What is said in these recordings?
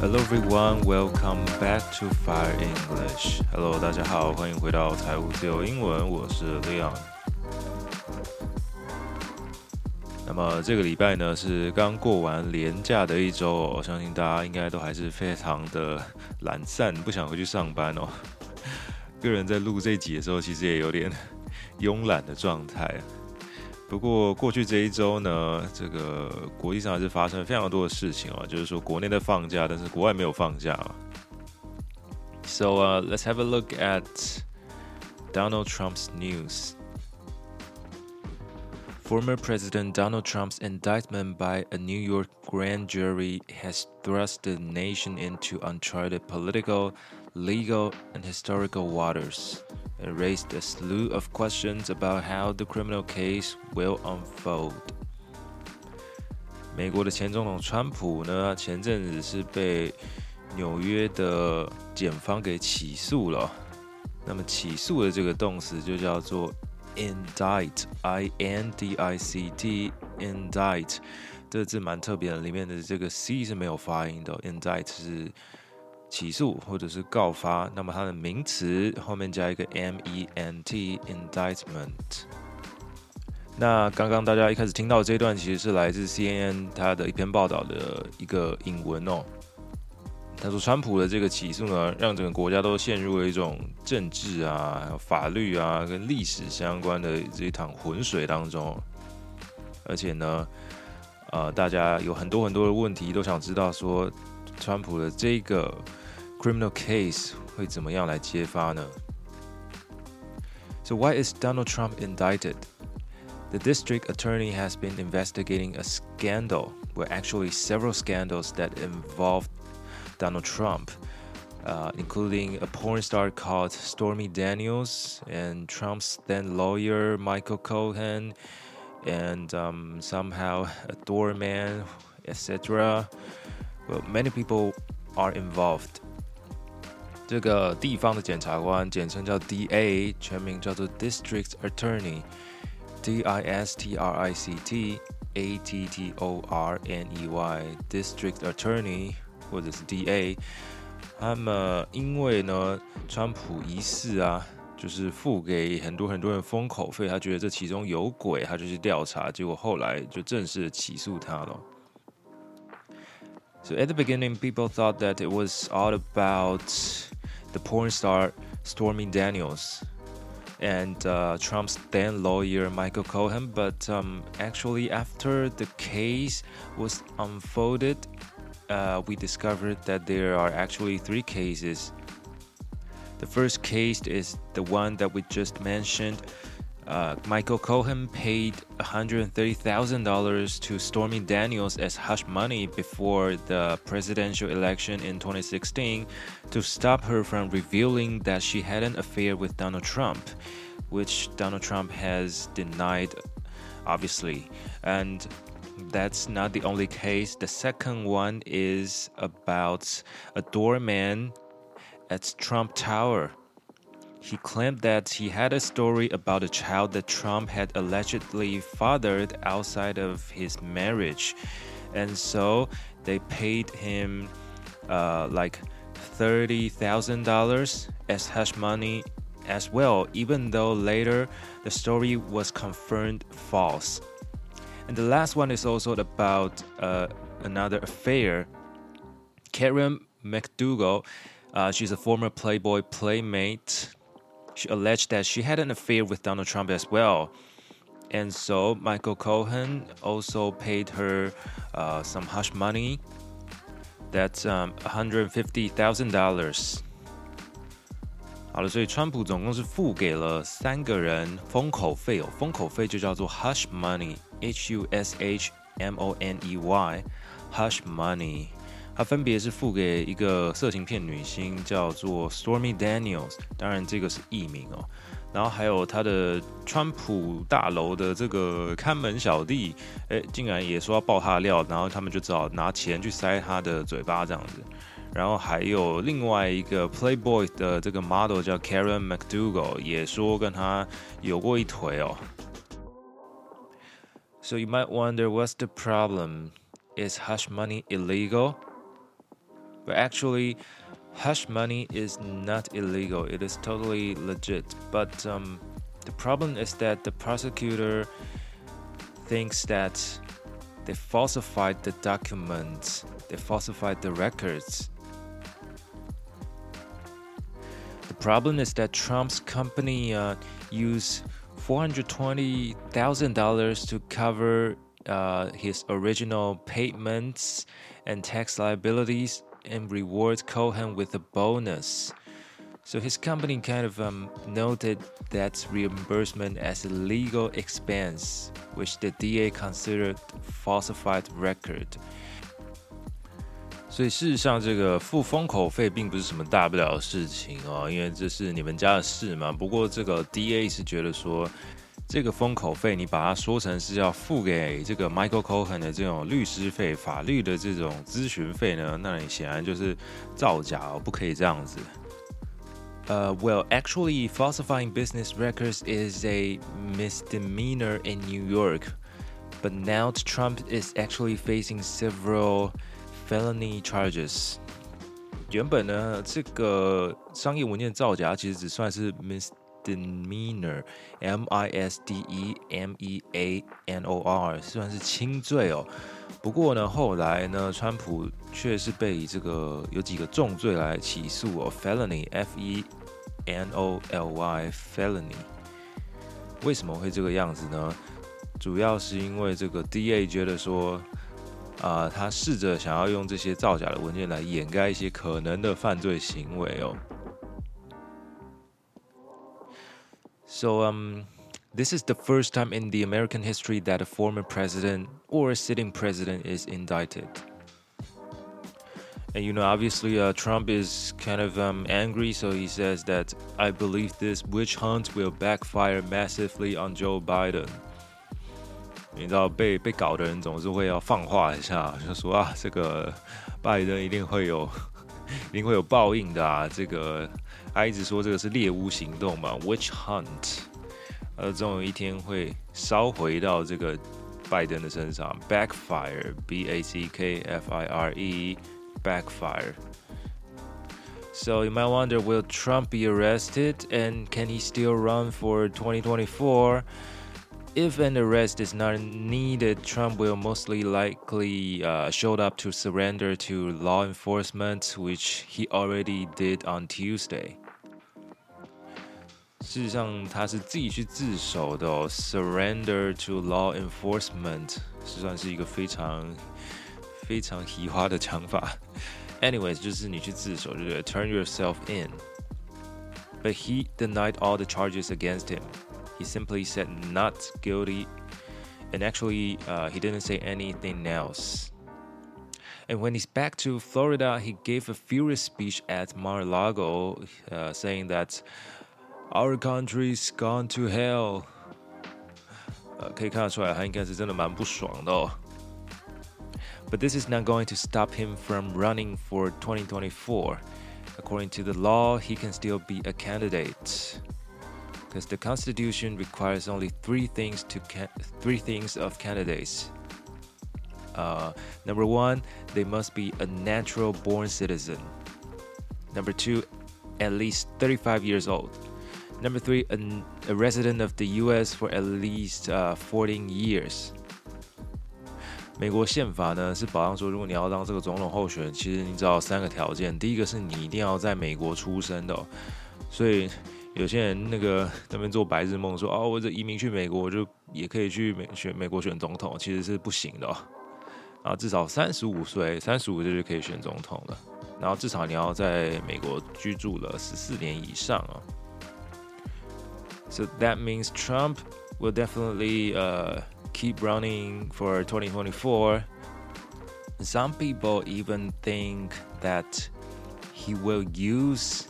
Hello everyone, welcome back to Fire English. Hello，大家好，欢迎回到财务自由英文，我是 Leon。那么这个礼拜呢是刚过完年假的一周哦，我相信大家应该都还是非常的懒散，不想回去上班哦。个人在录这集的时候，其实也有点慵懒的状态。不过过去这一周呢，这个国际上还是发生了非常多的事情啊，就是说国内在放假，但是国外没有放假。So, uh, let's have a look at Donald Trump's news. Former President Donald Trump's indictment by a New York grand jury has thrust the nation into uncharted political, legal, and historical waters and raised a slew of questions about how the criminal case will unfold. 美国的前总统川普呢，前阵子是被纽约的检方给起诉了。那么起诉的这个动词就叫做 indict，i n d i c t，indict 这个字蛮特别的，里面的这个 c 是没有发音的，indict 是。 起诉或者是告发，那么它的名词后面加一个 m e n t indictment。那刚刚大家一开始听到这一段，其实是来自 C N N 它的一篇报道的一个引文哦。他说，川普的这个起诉呢，让整个国家都陷入了一种政治啊、法律啊跟历史相关的这一趟浑水当中。而且呢，呃，大家有很多很多的问题都想知道说，川普的这个。criminal case 会怎么样来揭发呢？So why is Donald Trump indicted? The district attorney has been investigating a scandal, well, actually several scandals that involved Donald Trump, uh, including a porn star called Stormy Daniels and Trump's then lawyer Michael Cohen, and um, somehow a doorman, etc. Well, many people are involved. 这个地方的检察官简称叫 D.A.，全名叫做 District Attorney，D I S T R I C T A T T O R N E Y，District Attorney 或者是 D.A.，他们因为呢，川普疑似啊，就是付给很多很多人封口费，他觉得这其中有鬼，他就去调查，结果后来就正式起诉他了。So at the beginning, people thought that it was all about the porn star Stormy Daniels and uh, Trump's then lawyer Michael Cohen. But um, actually, after the case was unfolded, uh, we discovered that there are actually three cases. The first case is the one that we just mentioned uh, Michael Cohen paid $130,000 to Stormy Daniels as hush money before the presidential election in 2016 to stop her from revealing that she had an affair with Donald Trump, which Donald Trump has denied, obviously. And that's not the only case. The second one is about a doorman at Trump Tower he claimed that he had a story about a child that Trump had allegedly fathered outside of his marriage. And so they paid him uh, like $30,000 as hush money as well, even though later the story was confirmed false. And the last one is also about uh, another affair. Karen McDougal, uh, she's a former Playboy playmate she alleged that she had an affair with Donald Trump as well. And so Michael Cohen also paid her uh, some hush money. That's um, $150,000. 好了，所以川普总共是付给了三个人封口费哦，封口费就叫做 hush money，H U S H M O N E Y，hush money。 他分别是付给一个色情片女星，叫做 Stormy Daniels，当然这个是艺名哦。然后还有他的川普大楼的这个看门小弟，哎，竟然也说要爆他的料，然后他们就只好拿钱去塞他的嘴巴这样子。然后还有另外一个 Playboy 的这个 model 叫 Karen McDougal，也说跟他有过一腿哦。So you might wonder what's the problem? Is hush money illegal? But actually, hush money is not illegal. It is totally legit. But um, the problem is that the prosecutor thinks that they falsified the documents, they falsified the records. The problem is that Trump's company uh, used $420,000 to cover uh, his original payments and tax liabilities and reward Cohen with a bonus. So his company kind of um, noted that reimbursement as a legal expense, which the DA considered falsified record. 所以事实上，这个付封口费并不是什么大不了的事情哦，因为这是你们家的事嘛。不过这个 DA 是觉得说， 这个封口费你把它说成是要付给这个 Michael Cohen 的这种律师费、法律的这种咨询费呢，那你显然就是造假哦，不可以这样子。Uh, well, actually, falsifying business records is a misdemeanor in New York. But now Trump is actually facing several felony charges. 原本呢，这个商业文件造假其实只算是 mis misdemeanor，M I S D E M E A N O R，算是轻罪哦。不过呢，后来呢，川普却是被以这个有几个重罪来起诉哦，felony，F E。N O L Y felony，为什么会这个样子呢？主要是因为这个 D A 觉得说，啊，他试着想要用这些造假的文件来掩盖一些可能的犯罪行为哦。So um, this is the first time in the American history that a former president or a sitting president is indicted. And you know, obviously, uh, Trump is kind of um, angry, so he says that I believe this witch hunt will backfire massively on Joe Biden. 你知道被被搞的人总是会要放话一下，就说啊，这个拜登一定会有， 一定会有报应的啊。这个他一直说这个是猎巫行动嘛，witch hunt，呃，总有一天会烧回到这个拜登的身上，backfire，b a c k f i r e。backfire. So you might wonder will Trump be arrested and can he still run for 2024? If an arrest is not needed, Trump will mostly likely uh, show up to surrender to law enforcement, which he already did on Tuesday. 事实上，他是自己去自首的、哦、，surrender to law enforcement，是算是一个非常非常奇花的讲法。Anyways，就是你去自首，对不对？Turn yourself in. But he denied all the charges against him. He simply said not guilty, and actually, uh, he didn't say anything else. And when he's back to Florida, he gave a furious speech at Mar-a-Lago, uh, saying that our country's gone to hell. 呃，可以看得出来，他应该是真的蛮不爽的哦。but this is not going to stop him from running for 2024. According to the law, he can still be a candidate. Because the Constitution requires only three things to three things of candidates. Uh, number one, they must be a natural born citizen. Number two, at least 35 years old. Number three, a, a resident of the U.S. for at least uh, 14 years. 美国宪法呢是保障说，如果你要当这个总统候选人，其实你只要三个条件。第一个是你一定要在美国出生的，所以 有些人那个那边做白日梦，说哦，我这移民去美国，我就也可以去美选美国选总统，其实是不行的。啊，至少三十五岁，三十五岁就可以选总统了。然后至少你要在美国居住了十四年以上啊。So that means Trump will definitely uh. keep running for 2024. Some people even think that he will use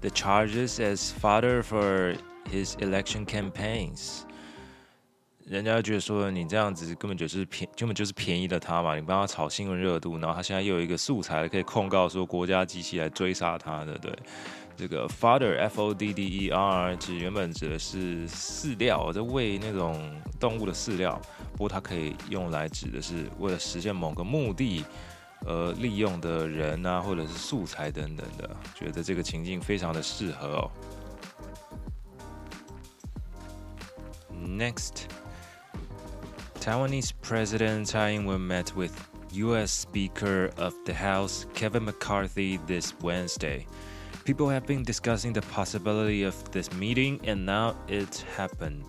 the charges as fodder for his election campaigns. 人家觉得说你这样子根本就是便根本就是便宜了他嘛，你帮他炒新闻热度，然后他现在又有一个素材可以控告说国家机器来追杀他，对不对？这个 fodder f o d d e r 其实原本指的是饲料，在喂那种动物的饲料。不过它可以用来指的是为了实现某个目的呃利用的人啊，或者是素材等等的，觉得这个情境非常的适合哦。Next, Taiwanese President Tsai Ing-wen met with U.S. Speaker of the House Kevin McCarthy this Wednesday. People have been discussing the possibility of this meeting, and now it happened.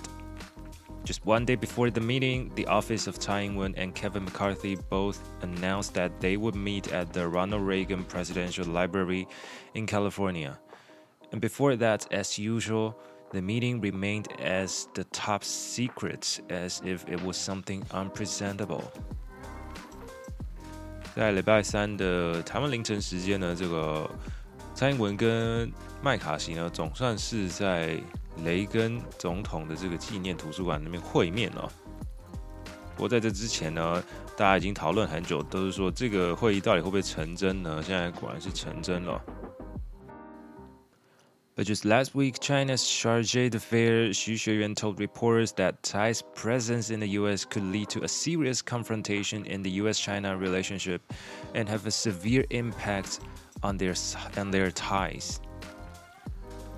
Just one day before the meeting, the office of Tsai Ing-wen and Kevin McCarthy both announced that they would meet at the Ronald Reagan Presidential Library in California. And before that, as usual, the meeting remained as the top secret, as if it was something unpresentable. 在礼拜三的台湾凌晨时间呢，这个蔡英文跟麦卡锡呢，总算是在 雷根总统的这个纪念图书馆那边会面了。不过在这之前呢，大家已经讨论很久，都是说这个会议到底会不会成真呢？现在果然是成真了。But just last week, China's chargé d'affaires Xu Xueyuan told reporters that Tsai's presence in the U.S. could lead to a serious confrontation in the U.S.-China relationship and have a severe impact on their on their ties.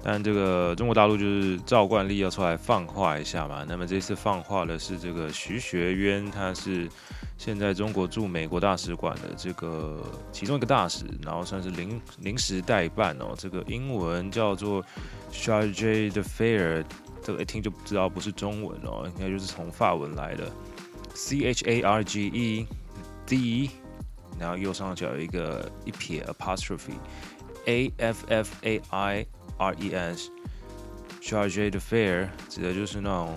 但这个中国大陆就是照惯例要出来放话一下嘛。那么这次放话的是这个徐学渊，他是现在中国驻美国大使馆的这个其中一个大使，然后算是临临时代办哦。这个英文叫做 Charge d'Affaire，这个一听就知道不是中文哦，应该就是从法文来的 C H A R G E D，然后右上角有一个一撇 apostrophe A F F A I。R E S charge d'affaires 指的就是那种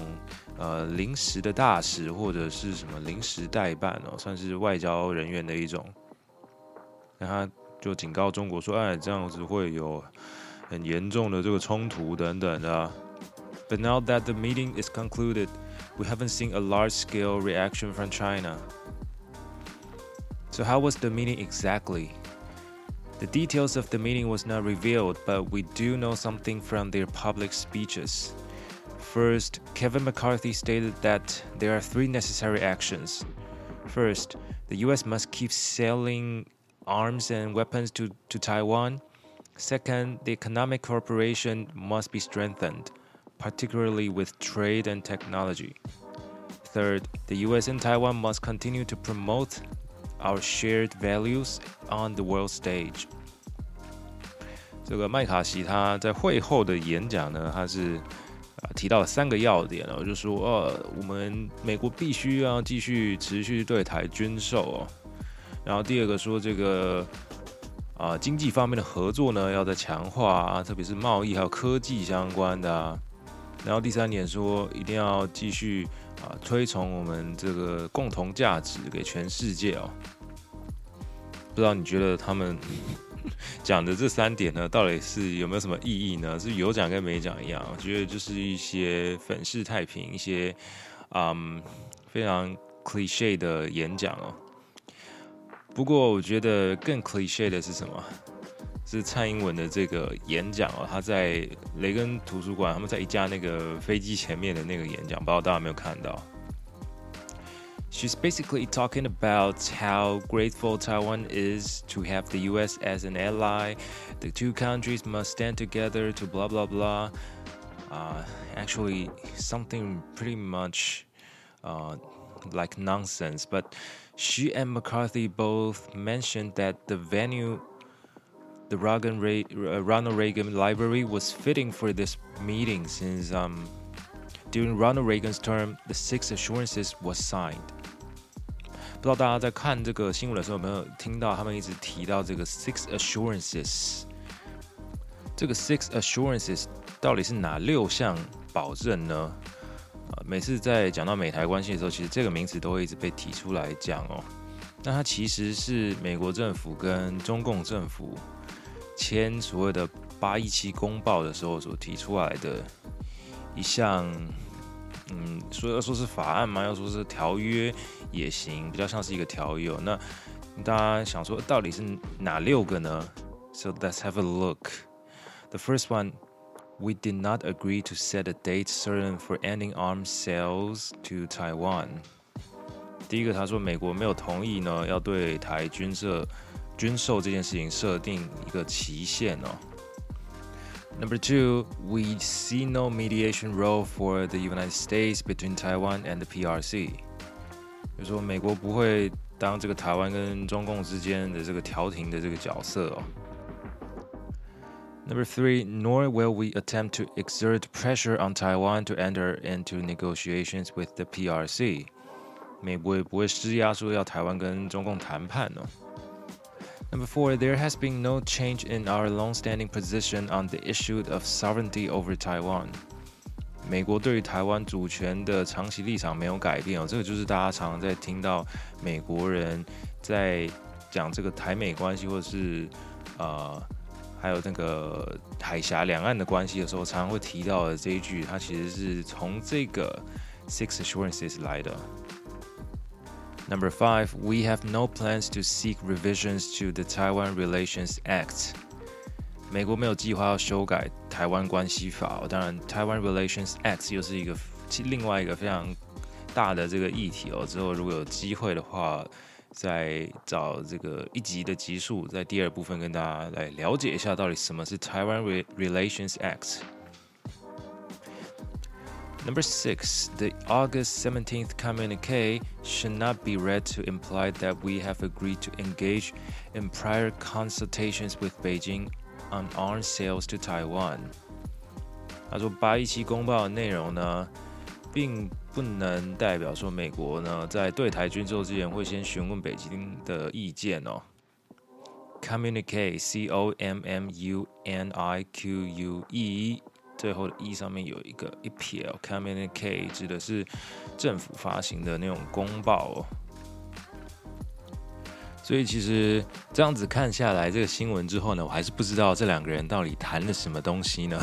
呃临时的大使或者是什么临时代办哦，算是外交人员的一种。那他就警告中国说：“哎，这样子会有很严重的这个冲突等等的。” But now that the meeting is concluded, we haven't seen a large-scale reaction from China. So how was the meeting exactly? The details of the meeting was not revealed, but we do know something from their public speeches. First, Kevin McCarthy stated that there are three necessary actions. First, the US must keep selling arms and weapons to, to Taiwan. Second, the economic cooperation must be strengthened, particularly with trade and technology. Third, the US and Taiwan must continue to promote our shared values on the world stage。这个麦卡锡他在会后的演讲呢，他是啊提到了三个要点哦，就说呃，我们美国必须要继续持续对台军售哦。然后第二个说这个啊经济方面的合作呢，要在强化啊，特别是贸易还有科技相关的啊。然后第三点说一定要继续啊推崇我们这个共同价值给全世界哦。不知道你觉得他们 讲的这三点呢，到底是有没有什么意义呢？是有讲跟没讲一样？我觉得就是一些粉饰太平，一些嗯非常 cliche 的演讲哦。不过我觉得更 cliche 的是什么？是蔡英文的这个演讲哦，他在雷根图书馆，他们在一架那个飞机前面的那个演讲，不知道大家有没有看到？She's basically talking about how grateful Taiwan is to have the US as an ally. The two countries must stand together to blah blah blah. Uh, actually, something pretty much uh, like nonsense. But she and McCarthy both mentioned that the venue, the uh, Ronald Reagan Library, was fitting for this meeting since um, during Ronald Reagan's term, the Six Assurances was signed. 不知道大家在看这个新闻的时候有没有听到他们一直提到这个 six assurances？这个 six assurances 到底是哪六项保证呢？啊，每次在讲到美台关系的时候，其实这个名词都会一直被提出来讲哦。那它其实是美国政府跟中共政府 签所谓的八一七公报的时候所提出来的一项。嗯，说要说是法案嘛，要说是条约也行，比较像是一个条约。那大家想说，到底是哪六个呢？So let's have a look. The first one, we did not agree to set a date certain for ending arms sales to Taiwan. 第一个，他说美国没有同意呢，要对台军设军售这件事情设定一个期限哦。Number two, we see no mediation role for the United States between Taiwan and the PRC。就说美国不会当这个台湾跟中共之间的这个调停的这个角色哦。Number three, nor will we attempt to exert pressure on Taiwan to enter into negotiations with the PRC。美国也不会施压说要台湾跟中共谈判哦。 Number four, there has been no change in our long-standing position on the issue of sovereignty over Taiwan. 美国对于台湾主权的长期立场没有改变哦，这个就是大家常常在听到美国人在讲这个台美关系，或者是呃还有那个海峡两岸的关系的时候，常常会提到的这一句，它其实是从这个 Six Assurances 来的。Number five, we have no plans to seek revisions to the Taiwan Relations Act. 美国没有计划要修改台湾关系法。当然，Taiwan Relations Act 又是一个另外一个非常大的这个议题哦。之后如果有机会的话，再找这个一集的集数，在第二部分跟大家来了解一下到底什么是 Taiwan Relations Act。 Number six, the August 17th communique should not be read to imply that we have agreed to engage in prior consultations with Beijing on arms sales to Taiwan。他说，八一七公报的内容呢，并不能代表说美国呢在对台军售之前会先询问北京的意见哦。Communique, C O M M U N I Q U E。 最后的 E 上面有一个一撇，communique 指的是政府发行的那种公报哦。所以其实这样子看下来，这个新闻之后呢，我还是不知道这两个人到底谈了什么东西呢？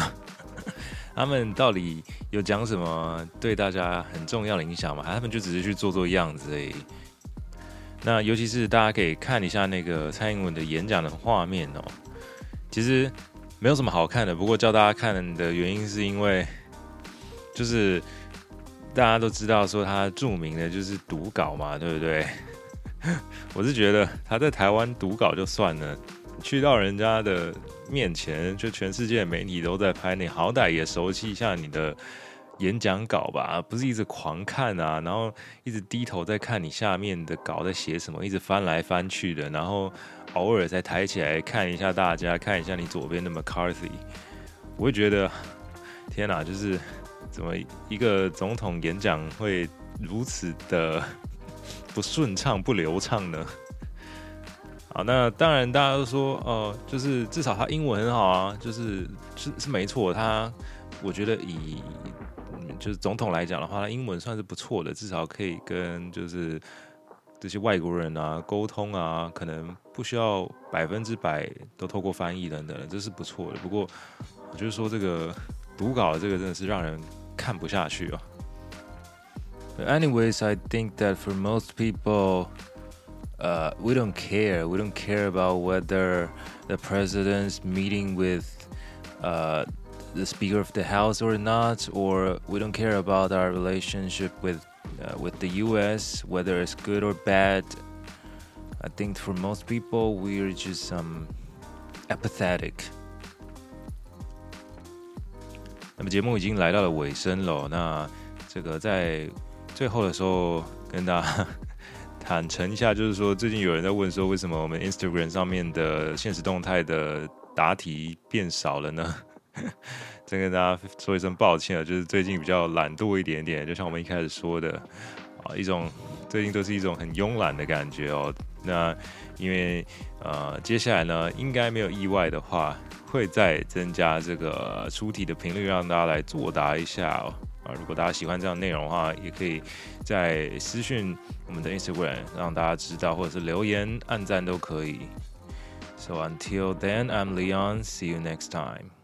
他们到底有讲什么对大家很重要的影响吗？他们就只是去做做样子而已。那尤其是大家可以看一下那个蔡英文的演讲的画面哦，其实。没有什么好看的，不过叫大家看的原因是因为，就是大家都知道说他著名的就是读稿嘛，对不对？我是觉得他在台湾读稿就算了，去到人家的面前，就全世界媒体都在拍，你好歹也熟悉一下你的演讲稿吧，不是一直狂看啊，然后一直低头在看你下面的稿在写什么，一直翻来翻去的，然后。偶尔才抬起来看一下大家，看一下你左边的 McCarthy，我会觉得天哪，就是怎么一个总统演讲会如此的不顺畅、不流畅呢？好，那当然大家都说，哦，就是至少他英文很好啊，就是是是没错，他我觉得以就是总统来讲的话，他英文算是不错的，至少可以跟就是。这些外国人啊，沟通啊，可能不需要百分之百都透过翻译等等，这是不错的。不过，我就是说这个读稿这个真的是让人看不下去啊。But anyways, I think that for most people, uh, we don't care. We don't care about whether the president's meeting with uh, the Speaker of the House or not, or we don't care about our relationship with uh, with the US, whether it's good or bad, I think for most people we're just um, apathetic. 那么节目已经来到了尾声了，那这个在最后的时候跟大家坦诚一下，就是说最近有人在问说，为什么我们 Instagram 上面的现实动态的答题变少了呢？ 再跟大家说一声抱歉了，就是最近比较懒惰一点点，就像我们一开始说的啊，一种最近都是一种很慵懒的感觉哦。那因为呃，接下来呢，应该没有意外的话，会再增加这个出题的频率，让大家来作答一下哦。啊，如果大家喜欢这样内容的话，也可以在私讯我们的 Instagram 让大家知道，或者是留言、按赞都可以。So until then, I'm Leon. See you next time.